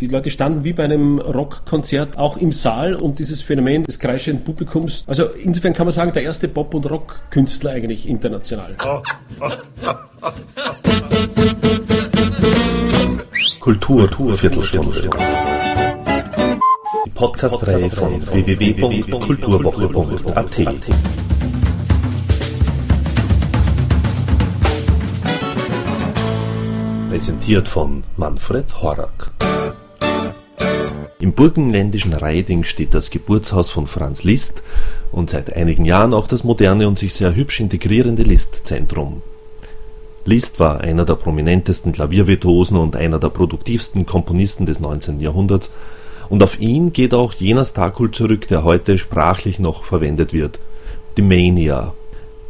Die Leute standen wie bei einem Rockkonzert auch im Saal und dieses Phänomen des kreischenden Publikums. Also insofern kann man sagen, der erste Pop- und Rockkünstler eigentlich international. Kultur, Kultur Viertelstunde. Die Podcast-Reihe von www.kulturwoche.at. Präsentiert von Manfred Horak. Burgenländischen Reiding steht das Geburtshaus von Franz Liszt und seit einigen Jahren auch das moderne und sich sehr hübsch integrierende Liszt-Zentrum. Liszt war einer der prominentesten Klaviervirtuosen und einer der produktivsten Komponisten des 19. Jahrhunderts, und auf ihn geht auch jener Starkult zurück, der heute sprachlich noch verwendet wird, die Mania.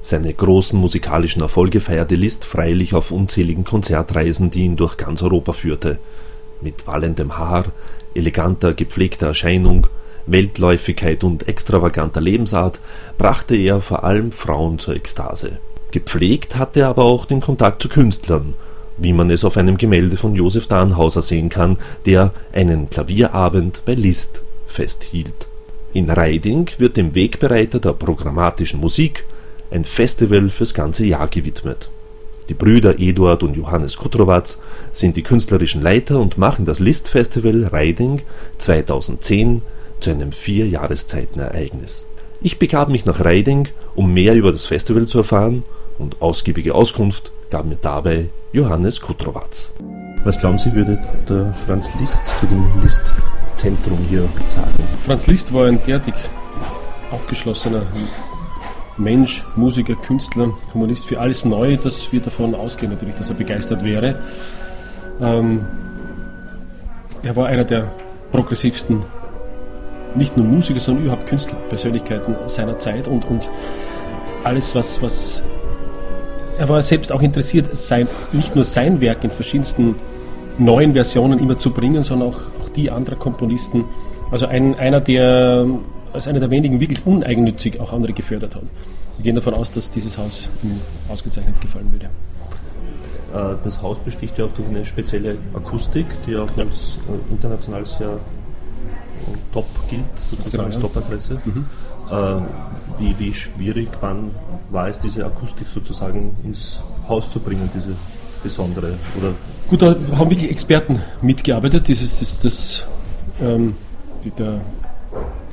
Seine großen musikalischen Erfolge feierte Liszt freilich auf unzähligen Konzertreisen, die ihn durch ganz Europa führte. Mit wallendem Haar, eleganter, gepflegter Erscheinung, Weltläufigkeit und extravaganter Lebensart brachte er vor allem Frauen zur Ekstase. Gepflegt hatte er aber auch den Kontakt zu Künstlern, wie man es auf einem Gemälde von Josef Danhauser sehen kann, der einen Klavierabend bei Liszt festhielt. In Reiding wird dem Wegbereiter der programmatischen Musik ein Festival fürs ganze Jahr gewidmet die Brüder Eduard und Johannes Kutrowatz sind die künstlerischen Leiter und machen das List-Festival Riding 2010 zu einem Vierjahreszeitenereignis. Ich begab mich nach Riding, um mehr über das Festival zu erfahren, und ausgiebige Auskunft gab mir dabei Johannes Kutrowatz. Was glauben Sie, würde der Franz Liszt zu dem Liszt-Zentrum hier sagen? Franz Liszt war ein derartig aufgeschlossener Mensch, Musiker, Künstler, Humanist für alles Neue, dass wir davon ausgehen natürlich, dass er begeistert wäre. Ähm, er war einer der progressivsten, nicht nur Musiker, sondern überhaupt Künstlerpersönlichkeiten seiner Zeit und, und alles, was, was er war selbst auch interessiert, sein, nicht nur sein Werk in verschiedensten neuen Versionen immer zu bringen, sondern auch, auch die anderer Komponisten. Also ein, einer, der als einer der wenigen wirklich uneigennützig auch andere gefördert hat. Wir gehen davon aus, dass dieses Haus ihm ausgezeichnet gefallen würde. Äh, das Haus besticht ja auch durch eine spezielle Akustik, die auch als äh, international sehr äh, top gilt, sozusagen genau, als Top-Adresse. Mhm. Wie, wie schwierig wann war es, diese Akustik sozusagen ins Haus zu bringen, diese besondere? Oder Gut, da haben wirklich Experten mitgearbeitet. Dieses, das, das, ähm, die, der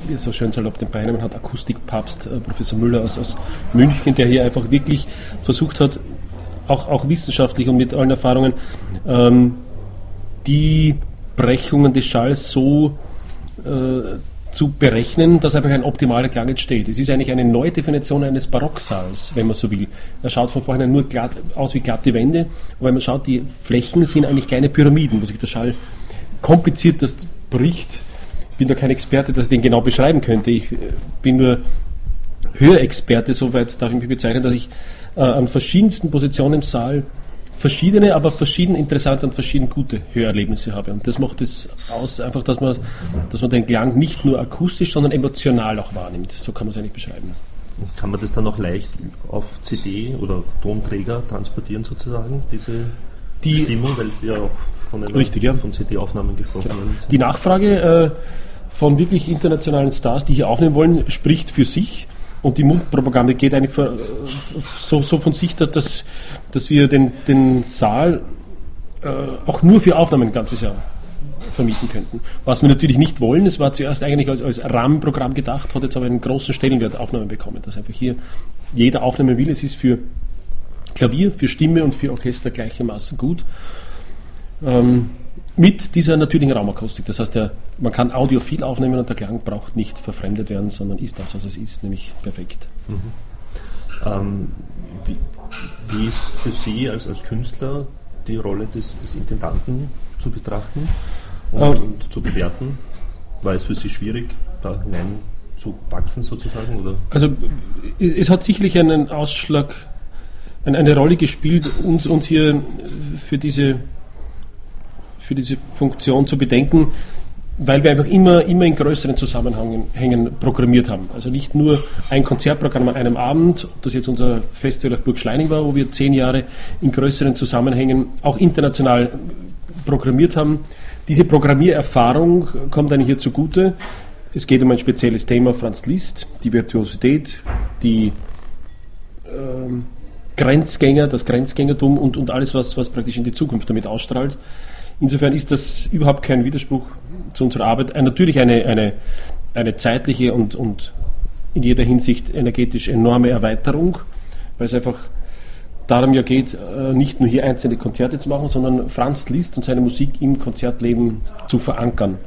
wie es so schön salopp den Beinen hat, Akustikpapst, äh, Professor Müller aus, aus München, der hier einfach wirklich versucht hat, auch, auch wissenschaftlich und mit allen Erfahrungen, ähm, die Brechungen des Schalls so äh, zu berechnen, dass einfach ein optimaler Klang entsteht. Es ist eigentlich eine neue Definition eines Barocksaals, wenn man so will. Er schaut von vornherein nur glatt, aus wie glatte Wände, aber wenn man schaut, die Flächen sind eigentlich kleine Pyramiden, wo sich der Schall kompliziert das bricht bin da kein Experte, dass ich den genau beschreiben könnte. Ich äh, bin nur Hörexperte, soweit darf ich mich bezeichnen, dass ich äh, an verschiedensten Positionen im Saal verschiedene, aber verschieden interessante und verschieden gute Hörerlebnisse habe. Und das macht es aus, einfach, dass man, dass man den Klang nicht nur akustisch, sondern emotional auch wahrnimmt. So kann man es eigentlich beschreiben. Kann man das dann auch leicht auf CD oder Tonträger transportieren sozusagen, diese die Stimmung, weil sie ja auch von, einer, richtig, ja. von CD-Aufnahmen gesprochen genau. werden. Die Nachfrage äh, von wirklich internationalen Stars, die hier aufnehmen wollen, spricht für sich. Und die Mundpropaganda geht eigentlich für, so, so, von sich, dass, dass wir den, den Saal äh, auch nur für Aufnahmen ein ganzes Jahr vermieten könnten. Was wir natürlich nicht wollen, es war zuerst eigentlich als, als Rahmenprogramm gedacht, hat jetzt aber einen großen Stellenwert Aufnahmen bekommen, dass einfach hier jeder aufnehmen will. Es ist für Klavier, für Stimme und für Orchester gleichermaßen gut. Ähm, mit dieser natürlichen Raumakustik. Das heißt, der, man kann audiophil aufnehmen und der Klang braucht nicht verfremdet werden, sondern ist das, was es ist, nämlich perfekt. Mhm. Ähm, wie, wie, ist für Sie als, als Künstler die Rolle des, des Intendanten zu betrachten und, ähm, und, zu bewerten? War es für Sie schwierig, da hinein zu wachsen sozusagen? Oder? Also es hat sicherlich einen Ausschlag, eine Rolle gespielt, uns, uns hier für diese für diese Funktion zu bedenken, weil wir einfach immer, immer in größeren Zusammenhängen programmiert haben. Also nicht nur ein Konzertprogramm an einem Abend, das jetzt unser Festival auf Burg Schleining war, wo wir zehn Jahre in größeren Zusammenhängen auch international programmiert haben, diese Programmiererfahrung kommt eigentlich hier zugute. Es geht um ein spezielles Thema, Franz Liszt, die Virtuosität, die ähm, Grenzgänger, das Grenzgängertum und, und alles, was, was praktisch in die Zukunft damit ausstrahlt. Insofern ist das überhaupt kein Widerspruch zu unserer Arbeit. Äh, natürlich eine, eine, eine zeitliche und, und in jeder Hinsicht energetisch enorme Erweiterung, weil es einfach darum ja geht, äh, nicht nur hier einzelne Konzerte zu machen, sondern Franz Liszt und seine Musik im Konzertleben zu verankern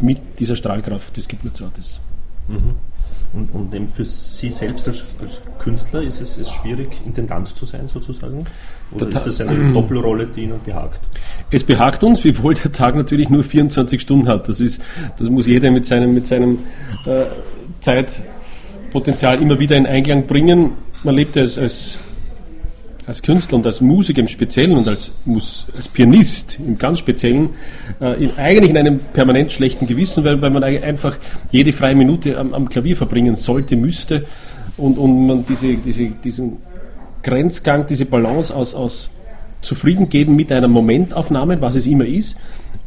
mit dieser Strahlkraft des Geburtsortes. Mhm. Und, und eben für Sie selbst als, als Künstler ist es ist schwierig, Intendant zu sein sozusagen? Oder ist das eine Doppelrolle, die Ihnen behagt? Es behagt uns, wiewohl der Tag natürlich nur 24 Stunden hat. Das, ist, das muss jeder mit seinem, mit seinem äh, Zeitpotenzial immer wieder in Einklang bringen. Man lebt als, als als Künstler und als Musiker im Speziellen und als, als Pianist im ganz Speziellen äh, in, eigentlich in einem permanent schlechten Gewissen, weil, weil man einfach jede freie Minute am, am Klavier verbringen sollte, müsste und, und man diese, diese, diesen Grenzgang, diese Balance aus, aus zufrieden geben mit einer Momentaufnahme, was es immer ist,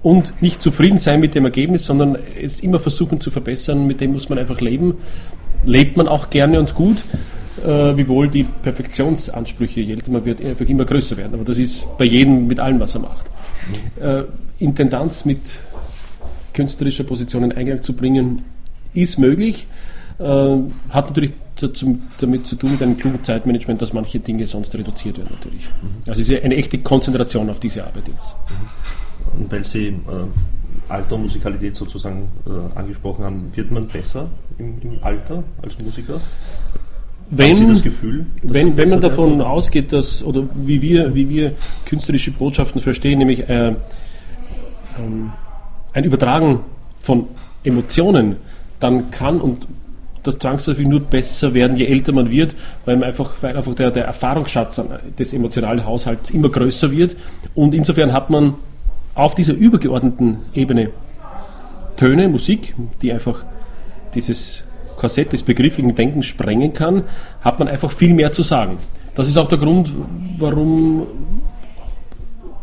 und nicht zufrieden sein mit dem Ergebnis, sondern es immer versuchen zu verbessern, mit dem muss man einfach leben. Lebt man auch gerne und gut äh, wiewohl die Perfektionsansprüche, je älter man wird, einfach immer größer werden. Aber das ist bei jedem mit allem, was er macht. Äh, Intendanz mit künstlerischer Position in Eingang zu bringen, ist möglich. Äh, hat natürlich dazu, damit zu tun mit einem klugen Zeitmanagement, dass manche Dinge sonst reduziert werden natürlich. Mhm. Also es ist eine echte Konzentration auf diese Arbeit jetzt. Mhm. Und weil Sie äh, Alter und Musikalität sozusagen äh, angesprochen haben, wird man besser im, im Alter als Musiker? wenn, Sie das Gefühl, wenn, wenn man davon werden? ausgeht, dass, oder wie wir, wie wir künstlerische Botschaften verstehen, nämlich äh, ähm, ein Übertragen von Emotionen, dann kann und das zwangsläufig nur besser werden, je älter man wird, weil, man einfach, weil einfach der, der Erfahrungsschatz des emotionalen Haushalts immer größer wird. Und insofern hat man auf dieser übergeordneten Ebene Töne, Musik, die einfach dieses Korsett des begrifflichen Denkens sprengen kann, hat man einfach viel mehr zu sagen. Das ist auch der Grund, warum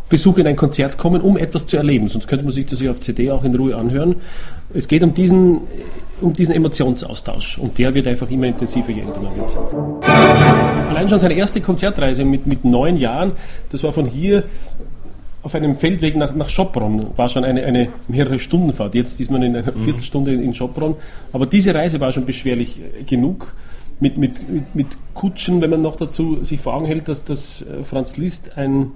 Besucher in ein Konzert kommen, um etwas zu erleben. Sonst könnte man sich das ja auf CD auch in Ruhe anhören. Es geht um diesen, um diesen Emotionsaustausch und der wird einfach immer intensiver, je älter man wird. Allein schon seine erste Konzertreise mit, mit neun Jahren, das war von hier auf einem Feldweg nach, nach Schopron war schon eine, eine mehrere Stundenfahrt. Jetzt ist man in einer mhm. Viertelstunde in Schopron. Aber diese Reise war schon beschwerlich genug. Mit, mit, mit, mit Kutschen, wenn man noch dazu sich vor Augen hält, dass, dass äh, Franz Liszt ein,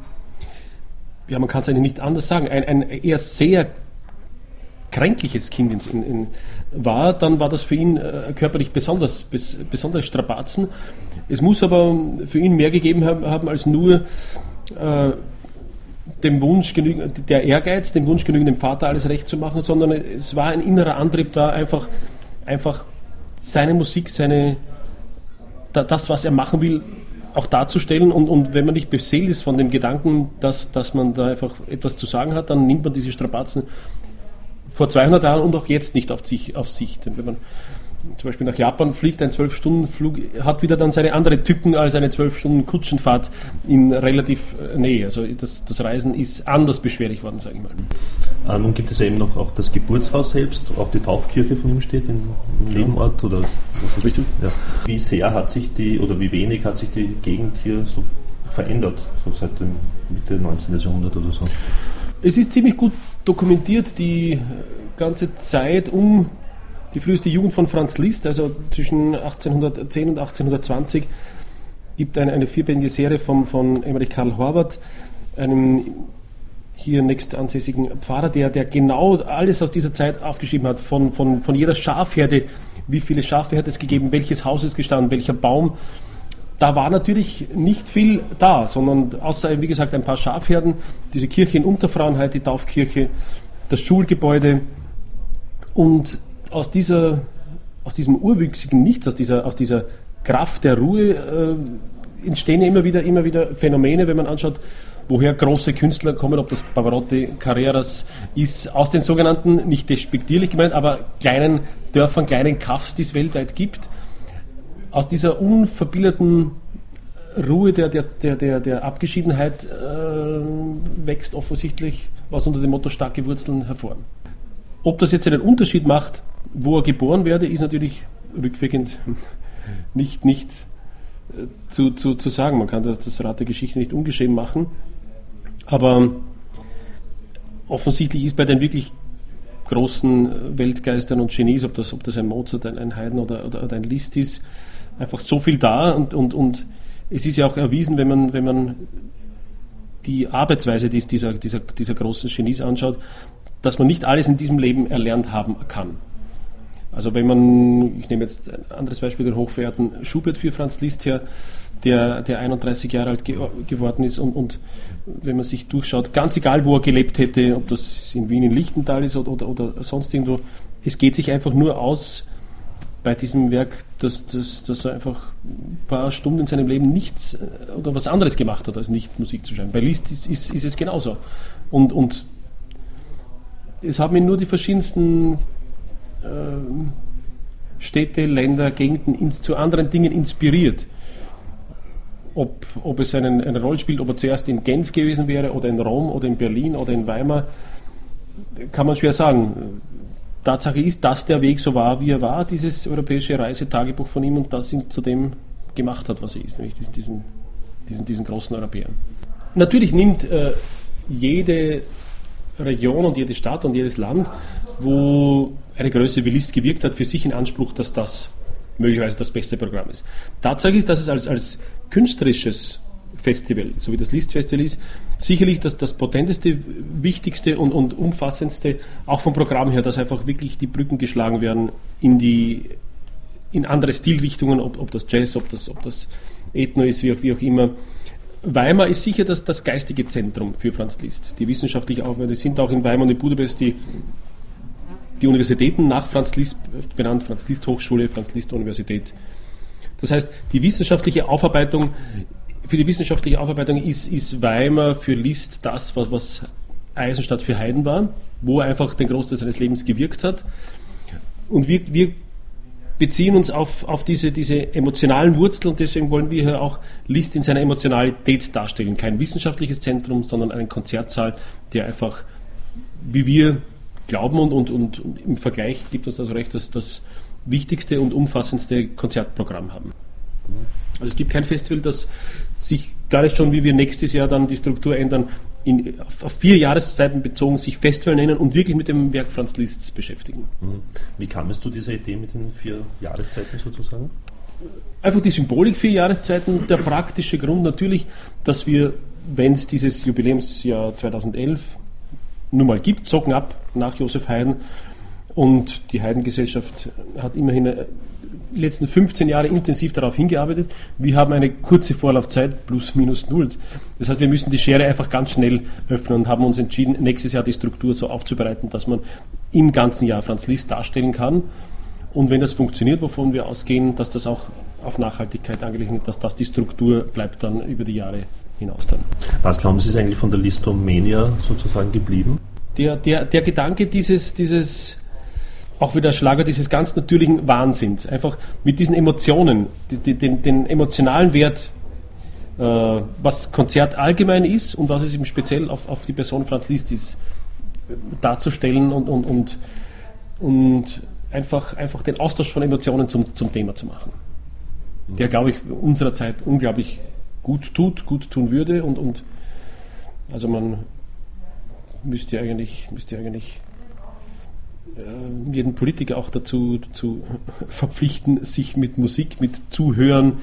ja, man kann es eigentlich nicht anders sagen, ein, ein eher sehr kränkliches Kind in, in, war, dann war das für ihn äh, körperlich besonders, bes, besonders Strapazen. Es muss aber für ihn mehr gegeben haben, als nur äh, dem Wunsch der Ehrgeiz, dem Wunsch genügen, dem Vater alles recht zu machen, sondern es war ein innerer Antrieb da, einfach, einfach seine Musik, seine, das, was er machen will, auch darzustellen. Und, und wenn man nicht beseelt ist von dem Gedanken, dass, dass man da einfach etwas zu sagen hat, dann nimmt man diese Strapazen vor 200 Jahren und auch jetzt nicht auf sich. Auf sich. Wenn man zum Beispiel nach Japan fliegt, ein 12-Stunden-Flug hat wieder dann seine andere Tücken als eine 12-Stunden-Kutschenfahrt in relativ äh, Nähe. Also das, das Reisen ist anders beschwerlich worden, sage ich mal. Äh, nun gibt es ja eben noch auch das Geburtshaus selbst, auch die Taufkirche von ihm steht im, im ja. Nebenort. Oder, Richtig. Ja. Wie sehr hat sich die, oder wie wenig hat sich die Gegend hier so verändert, so seit dem Mitte 19. Jahrhundert oder so? Es ist ziemlich gut dokumentiert, die ganze Zeit um die früheste Jugend von Franz Liszt, also zwischen 1810 und 1820, gibt eine, eine vierbändige Serie vom, von Emmerich Karl Horvath, einem hier nächst ansässigen Pfarrer, der, der genau alles aus dieser Zeit aufgeschrieben hat, von, von, von jeder Schafherde, wie viele Schafe hat es gegeben, welches Haus ist gestanden, welcher Baum. Da war natürlich nicht viel da, sondern außer, wie gesagt, ein paar Schafherden, diese Kirche in Unterfrauenheit, die Taufkirche, das Schulgebäude und aus, dieser, aus diesem urwüchsigen Nichts, aus dieser, aus dieser Kraft der Ruhe äh, entstehen immer wieder, immer wieder Phänomene, wenn man anschaut, woher große Künstler kommen, ob das Pavarotti, Carreras ist, aus den sogenannten, nicht despektierlich gemeint, aber kleinen Dörfern, kleinen Kaffs, die es weltweit gibt. Aus dieser unverbilderten Ruhe der, der, der, der, der Abgeschiedenheit äh, wächst offensichtlich was unter dem Motto starke Wurzeln hervor. Ob das jetzt einen Unterschied macht, wo er geboren werde, ist natürlich rückwirkend nicht, nicht äh, zu, zu, zu sagen. Man kann das, das Rad der Geschichte nicht ungeschehen machen. Aber offensichtlich ist bei den wirklich großen Weltgeistern und Genies, ob das, ob das ein Mozart, ein, ein Haydn oder, oder, oder, ein Liszt ist, einfach so viel da und, und, und es ist ja auch erwiesen, wenn man, wenn man die Arbeitsweise dieser, dieser, dieser großen Genies anschaut, dass man nicht alles in diesem Leben erlernt haben kann. Also wenn man, ich nehme jetzt ein anderes Beispiel, den hochverehrten Schubert für Franz Liszt her, der, der 31 Jahre alt ge geworden ist und, und, wenn man sich durchschaut, ganz egal wo er gelebt hätte, ob das in Wien in Lichtental ist oder, oder, oder sonst irgendwo, es geht sich einfach nur aus, bei diesem Werk, dass, dass, dass er einfach ein paar Stunden in seinem Leben nichts äh, oder was anderes gemacht hat, als nicht Musik zu schreiben. Bei Liszt ist, ist, ist es genauso. Und, und es haben ihn nur die verschiedensten äh, Städte, Länder, Gegenden ins, zu anderen Dingen inspiriert. Ob, ob es einen, eine Rolle spielt, ob er zuerst in Genf gewesen wäre oder in Rom oder in Berlin oder in Weimar, kann man schwer sagen Tatsache ist, dass der Weg so war, wie er war, dieses europäische Reisetagebuch von ihm und das ihn zu dem gemacht hat, was er ist, nämlich diesen, diesen, diesen, diesen großen Europäer. Natürlich nimmt äh, jede Region und jede Stadt und jedes Land, wo eine Größe wie Liszt gewirkt hat, für sich in Anspruch, dass das möglicherweise das beste Programm ist. Tatsache ist, dass es als, als künstlerisches Festival, so wie das List-Festival ist, sicherlich das, das potenteste, wichtigste und, und umfassendste, auch vom Programm her, dass einfach wirklich die Brücken geschlagen werden in die in andere Stilrichtungen, ob, ob das Jazz, ob das, ob das Ethno ist, wie auch, wie auch immer. Weimar ist sicher das, das geistige Zentrum für Franz Liszt. Die wissenschaftliche Aufgabe, die sind auch in Weimar und in Budapest die, die Universitäten nach Franz Liszt benannt, Franz Liszt Hochschule, Franz Liszt Universität. Das heißt, die wissenschaftliche Aufarbeitung für die wissenschaftliche Aufarbeitung ist, ist Weimar für Liszt das, was, was Eisenstadt für Haydn war, wo er einfach den Großteil seines Lebens gewirkt hat. Und wir, wir beziehen uns auf, auf diese, diese emotionalen Wurzeln und deswegen wollen wir hier auch Liszt in seiner Emotionalität darstellen. Kein wissenschaftliches Zentrum, sondern einen Konzertsaal, der einfach, wie wir glauben und, und, und, und im Vergleich gibt uns also recht, dass das wichtigste und umfassendste Konzertprogramm haben. Also es gibt kein Festival, das sich gar nicht schon, wie wir nächstes Jahr dann die Struktur ändern, in, auf, vier Jahreszeiten bezogen sich Festival nennen und wirklich mit dem Werk Franz Liszt's beschäftigen. Mhm. Wie kam es zu dieser Idee mit den vier Jahreszeiten sozusagen? Einfach die Symbolik vier Jahreszeiten. Der praktische Grund natürlich, dass wir, wenn es dieses Jubiläumsjahr 2011 nun mal gibt, zocken ab nach Josef Haydn und die Haydn-Gesellschaft hat immerhin die letzten 15 Jahre intensiv darauf hingearbeitet. Wir haben eine kurze Vorlaufzeit plus minus null. Das heißt, wir müssen die Schere einfach ganz schnell öffnen und haben uns entschieden, nächstes Jahr die Struktur so aufzubereiten, dass man im ganzen Jahr Franz Liszt darstellen kann. Und wenn das funktioniert, wovon wir ausgehen, dass das auch auf Nachhaltigkeit angelegt ist, dass das die Struktur bleibt dann über die Jahre hinaus dann. Was glauben Sie ist eigentlich von der Listomania sozusagen geblieben? Der, der, der Gedanke dieses, dieses auch wieder Schlager dieses ganz natürlichen Wahnsinns. Einfach mit diesen Emotionen, die, den, den, emotionalen Wert, äh, was Konzert allgemein ist und was es eben speziell auf, auf die Person Franz Liszt ist, darzustellen und, und, und, und einfach, einfach den Austausch von Emotionen zum, zum Thema zu machen. Der, glaube ich, unserer Zeit unglaublich gut tut, gut tun würde und, und also man müsste eigentlich, müsste eigentlich jeden Politiker auch dazu, dazu verpflichten, sich mit Musik, mit Zuhören,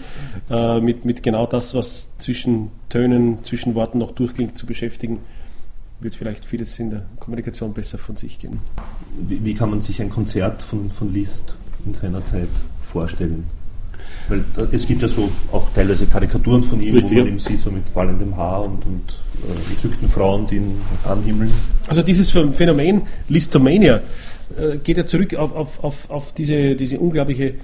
äh, mit, mit genau das, was zwischen Tönen, zwischen Worten noch durchklingt, zu beschäftigen, wird vielleicht vieles in der Kommunikation besser von sich gehen. Wie, wie kann man sich ein Konzert von, von Liszt in seiner Zeit vorstellen? Weil es gibt ja so auch teilweise Karikaturen von ihm, Richtig, wo man ja. ihn sieht, so mit fallendem Haar und, und äh, entzückten Frauen, die ihn anhimmeln. Also dieses Phänomen Listomania äh, geht er zurück auf, auf, auf, auf diese, diese unglaubliche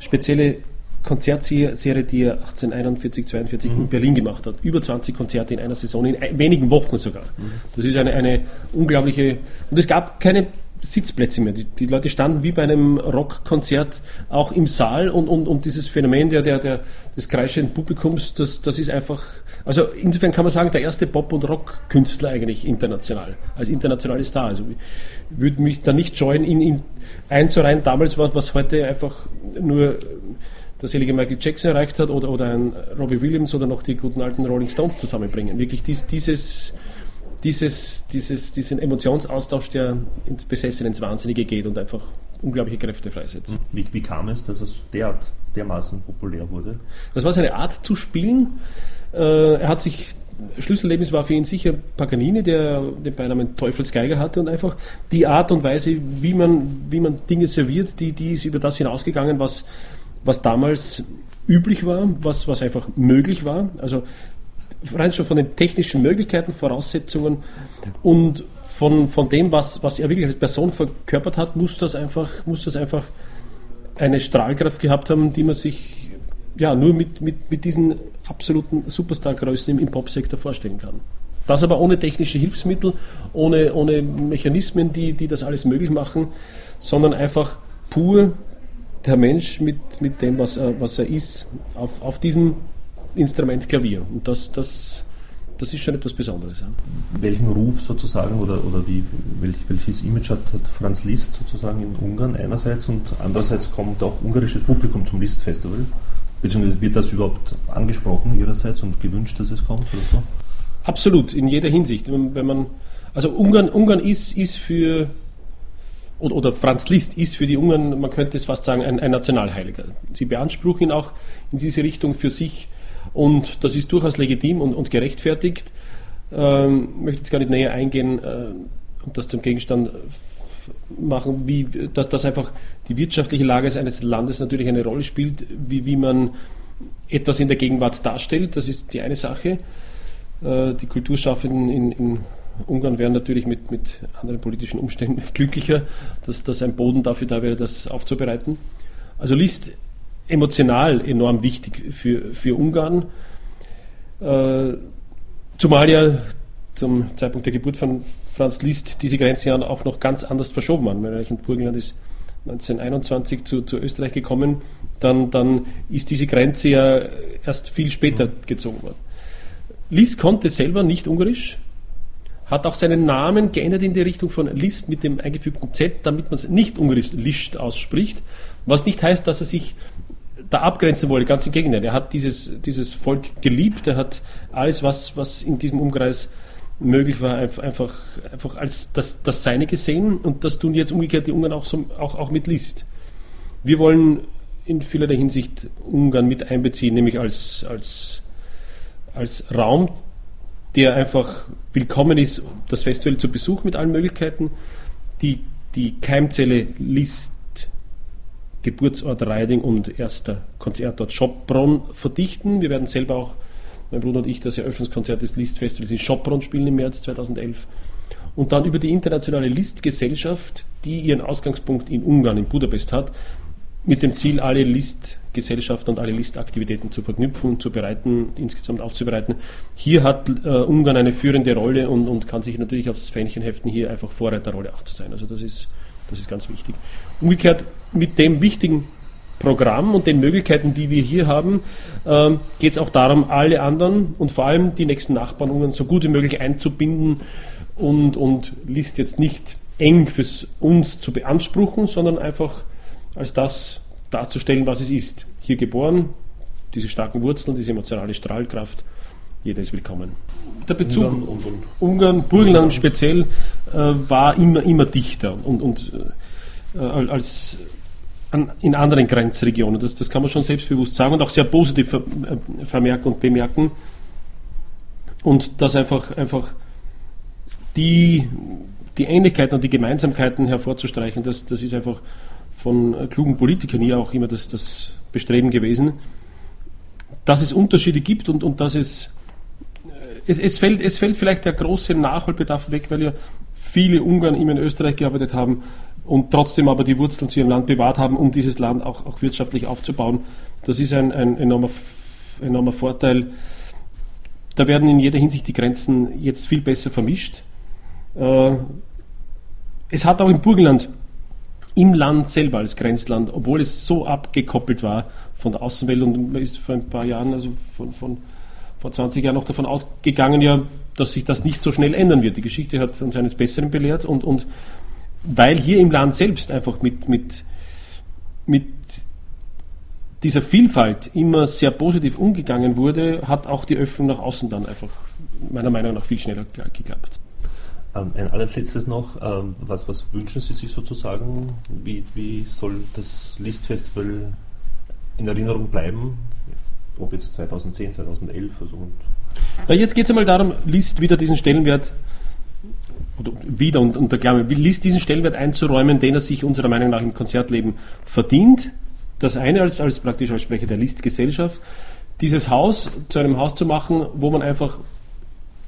spezielle Konzertserie, die er 1841, 42 mhm. in Berlin gemacht hat. Über 20 Konzerte in einer Saison, in wenigen Wochen sogar. Mhm. Das ist eine, eine unglaubliche. Und es gab keine Sitzplätze mehr. Die, die, Leute standen wie bei einem Rockkonzert auch im Saal und, und, und dieses Phänomen der, der, der, des kreischenden Publikums, das, das ist einfach, also insofern kann man sagen, der erste Pop- und Rockkünstler eigentlich international, als internationales Star. Also würde mich da nicht scheuen, ihn, ihn einzureihen, damals was, was heute einfach nur der selige Michael Jackson erreicht hat oder, oder ein Robbie Williams oder noch die guten alten Rolling Stones zusammenbringen. Wirklich dies, dieses dieses, dieses, diesen Emotionsaustausch, der ins Besessene, ins Wahnsinnige geht und einfach unglaubliche Kräfte freisetzt. Wie, wie kam es, dass es derart, dermaßen populär wurde? Das war seine Art zu spielen. Äh, er hat sich Schlüssellebnis war für ihn sicher Paganini, der den Beinamen Teufelsgeiger hatte und einfach die Art und Weise, wie man, wie man Dinge serviert, die, die ist über das hinausgegangen, was, was damals üblich war, was, was einfach möglich war. Also rein schon von den technischen Möglichkeiten, Voraussetzungen und von, von dem, was, was er wirklich als Person verkörpert hat, muss das einfach, muss das einfach eine Strahlkraft gehabt haben, die man sich ja nur mit, mit, mit diesen absoluten Superstar-Größen im, im Popsektor vorstellen kann. Das aber ohne technische Hilfsmittel, ohne, ohne Mechanismen, die, die das alles möglich machen, sondern einfach pur der Mensch mit, mit dem, was er, was er ist, auf, auf diesem Instrument Klavier. Und das, das, das ist schon etwas Besonderes. Ja. Welchen Ruf sozusagen oder, oder wie, welch, welches Image hat, hat, Franz Liszt sozusagen in Ungarn einerseits und andererseits kommt auch ungarisches Publikum zum Liszt-Festival? Beziehungsweise wird das überhaupt angesprochen ihrerseits und gewünscht, dass es kommt oder so? Absolut, in jeder Hinsicht. Wenn man, also Ungarn, Ungarn ist, ist für oder, Franz Liszt ist für die Ungarn, man könnte es fast sagen, ein, ein Nationalheiliger. Sie beanspruchen ihn auch in diese Richtung für sich und das ist durchaus legitim und, und gerechtfertigt. Ähm, möchte jetzt gar nicht näher eingehen äh, und das zum Gegenstand machen, wie, dass, dass einfach die wirtschaftliche Lage eines Landes natürlich eine Rolle spielt, wie, wie man etwas in der Gegenwart darstellt. Das ist die eine Sache. Äh, die Kulturschaffenden in, in Ungarn wären natürlich mit, mit anderen politischen Umständen glücklicher, dass, dass ein Boden dafür da wäre, das aufzubereiten. Also Liszt emotional enorm wichtig für, für Ungarn. Äh, zumal ja zum Zeitpunkt der Geburt von Franz Liszt diese Grenze ja auch noch ganz anders verschoben waren. Weil und Burgenland ist 1921 zu, zu Österreich gekommen, dann, dann ist diese Grenze ja erst viel später gezogen worden. Liszt konnte selber nicht Ungarisch, hat auch seinen Namen geändert in die Richtung von Liszt mit dem eingefügten Z, damit man es nicht ungarisch Liszt ausspricht, was nicht heißt, dass er sich da abgrenzen wollte. Ganz im Gegenteil. Er hat dieses, dieses Volk geliebt. Er hat alles, was, was in diesem Umkreis möglich war, einfach, einfach als das, das Seine gesehen. Und das tun jetzt umgekehrt die Ungarn auch, so, auch, auch mit List. Wir wollen in vielerlei Hinsicht Ungarn mit einbeziehen, nämlich als, als, als Raum, der einfach willkommen ist, das Festival zu besuchen mit allen Möglichkeiten. Die, die Keimzelle List Geburtsort Reiding und erster Konzertort Schopbronn verdichten. Wir werden selber auch, mein Bruder und ich, das Eröffnungskonzert des List-Festivals in Schopbronn spielen im März 2011. Und dann über die internationale List-Gesellschaft, die ihren Ausgangspunkt in Ungarn, in Budapest hat, mit dem Ziel, alle List-Gesellschaften und alle List-Aktivitäten zu verknüpfen, zu bereiten, insgesamt aufzubereiten. Hier hat äh, Ungarn eine führende Rolle und, und kann sich natürlich aufs Fähnchen heften, hier einfach Vorreiterrolle auch zu sein. Also das ist das ist ganz wichtig. Umgekehrt mit dem wichtigen Programm und den Möglichkeiten, die wir hier haben, ähm, geht es auch darum, alle anderen und vor allem die nächsten Nachbarn so gut wie möglich einzubinden und, und List jetzt nicht eng für uns zu beanspruchen, sondern einfach als das darzustellen, was es ist. Hier geboren, diese starken Wurzeln, diese emotionale Strahlkraft, jeder ist willkommen. Der Bezug Ungarn, Ungarn, Ungarn Burgenland speziell, äh, war immer, immer dichter und, und äh, als an, in anderen Grenzregionen. Das, das kann man schon selbstbewusst sagen und auch sehr positiv ver, äh, vermerken und bemerken. Und dass einfach, einfach die, die Ähnlichkeiten und die Gemeinsamkeiten hervorzustreichen, das, das ist einfach von klugen Politikern hier auch immer das, das Bestreben gewesen, dass es Unterschiede gibt und, und dass es es, es, fällt, es fällt vielleicht der große Nachholbedarf weg, weil ja viele Ungarn immer in Österreich gearbeitet haben und trotzdem aber die Wurzeln zu ihrem Land bewahrt haben, um dieses Land auch, auch wirtschaftlich aufzubauen. Das ist ein, ein enormer, enormer Vorteil. Da werden in jeder Hinsicht die Grenzen jetzt viel besser vermischt. Äh, es hat auch im Burgenland, im Land selber als Grenzland, obwohl es so abgekoppelt war von der Außenwelt und man ist vor ein paar Jahren, also von, von vor 20 Jahren noch davon ausgegangen, ja, dass sich das nicht so schnell ändern wird. Die Geschichte hat uns eines Besseren belehrt und, und weil hier im Land selbst einfach mit, mit, mit dieser Vielfalt immer sehr positiv umgegangen wurde, hat auch die Öffnung nach außen dann einfach meiner Meinung nach viel schneller geklappt. Ähm, ein allerletztes noch, ähm, was, was wünschen Sie sich sozusagen? Wie, wie soll das List-Festival in Erinnerung bleiben? Ob jetzt 2010, 2011 also und Na, jetzt geht es einmal darum, List wieder diesen Stellenwert wieder und unter Klammer, List diesen Stellenwert einzuräumen, den er sich unserer Meinung nach im Konzertleben verdient. Das eine als, als praktisch als Sprecher der List-Gesellschaft, dieses Haus zu einem Haus zu machen, wo man einfach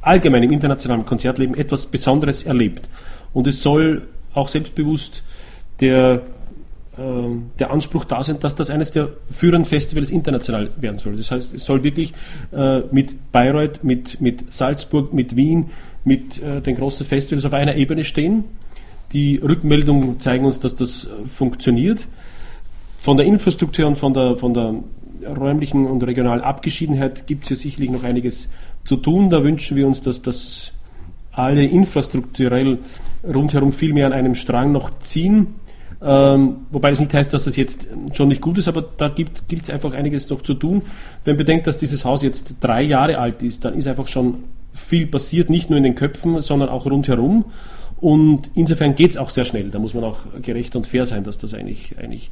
allgemein im internationalen Konzertleben etwas Besonderes erlebt. Und es soll auch selbstbewusst der der Anspruch da sein, dass das eines der führenden Festivals international werden soll. Das heißt, es soll wirklich äh, mit Bayreuth, mit, mit Salzburg, mit Wien, mit äh, den großen Festivals auf einer Ebene stehen. Die Rückmeldungen zeigen uns, dass das äh, funktioniert. Von der Infrastruktur und von der, von der räumlichen und regionalen Abgeschiedenheit gibt es ja sicherlich noch einiges zu tun. Da wünschen wir uns, dass das alle infrastrukturell rundherum viel mehr an einem Strang noch ziehen ähm, wobei das nicht heißt, dass das jetzt schon nicht gut ist, aber da gilt es einfach einiges noch zu tun. Wenn man bedenkt, dass dieses Haus jetzt drei Jahre alt ist, dann ist einfach schon viel passiert, nicht nur in den Köpfen, sondern auch rundherum. Und insofern geht es auch sehr schnell. Da muss man auch gerecht und fair sein, dass das eigentlich, eigentlich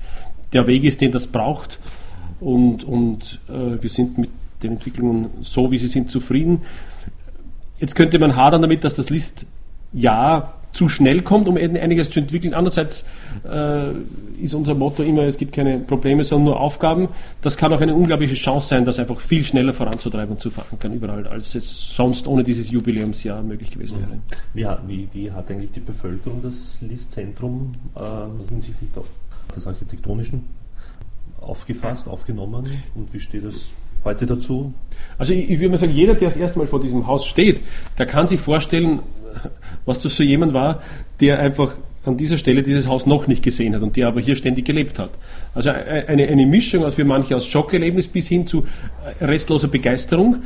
der Weg ist, den das braucht. Und, und äh, wir sind mit den Entwicklungen so, wie sie sind, zufrieden. Jetzt könnte man hadern damit, dass das List ja zu schnell kommt, um einiges zu entwickeln. Andererseits äh, ist unser Motto immer, es gibt keine Probleme, sondern nur Aufgaben. Das kann auch eine unglaubliche Chance sein, das einfach viel schneller voranzutreiben und zu verankern überall, als es sonst ohne dieses Jubiläumsjahr möglich gewesen wäre. Wie, wie, wie hat eigentlich die Bevölkerung das Listzentrum äh, hinsichtlich des Architektonischen aufgefasst, aufgenommen und wie steht es heute dazu? Also ich, ich würde mal sagen, jeder, der das erste Mal vor diesem Haus steht, der kann sich vorstellen, was das für jemand war, der einfach an dieser Stelle dieses Haus noch nicht gesehen hat und der aber hier ständig gelebt hat. Also eine, eine Mischung für manche aus Schockerlebnis bis hin zu restloser Begeisterung.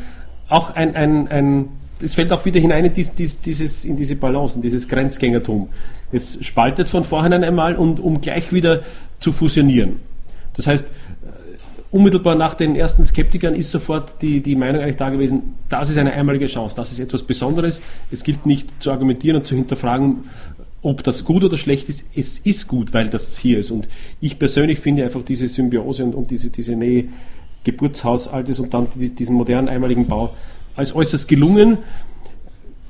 Auch ein, ein, ein es fällt auch wieder hinein in, dies, dies, dieses, in diese Balance, in dieses Grenzgängertum. Jetzt spaltet von vornherein einmal und um gleich wieder zu fusionieren. Das heißt, unmittelbar nach den ersten Skeptikern ist sofort die, die Meinung eigentlich da gewesen, das ist eine einmalige Chance, das ist etwas Besonderes. Es gilt nicht zu argumentieren und zu hinterfragen, ob das gut oder schlecht ist. Es ist gut, weil das hier ist. Und ich persönlich finde einfach diese Symbiose und, und diese, diese Nähe Geburtshausaltes und dann diesen modernen einmaligen Bau als äußerst gelungen.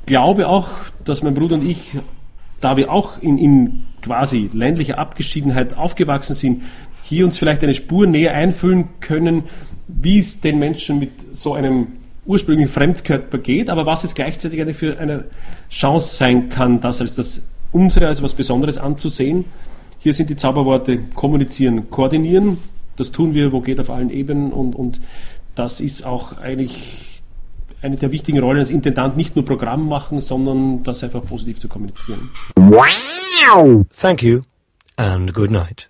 Glaube auch, dass mein Bruder und ich, da wir auch in, in quasi ländlicher Abgeschiedenheit aufgewachsen sind, hier uns vielleicht eine Spur näher einfühlen können, wie es den Menschen mit so einem ursprünglichen Fremdkörper geht, aber was es gleichzeitig eine für eine Chance sein kann, das als das unsere als was Besonderes anzusehen. Hier sind die Zauberworte kommunizieren, koordinieren. Das tun wir, wo geht auf allen Ebenen und, und das ist auch eigentlich eine der wichtigen Rollen als Intendant, nicht nur Programm machen, sondern das einfach positiv zu kommunizieren. Thank you and good night.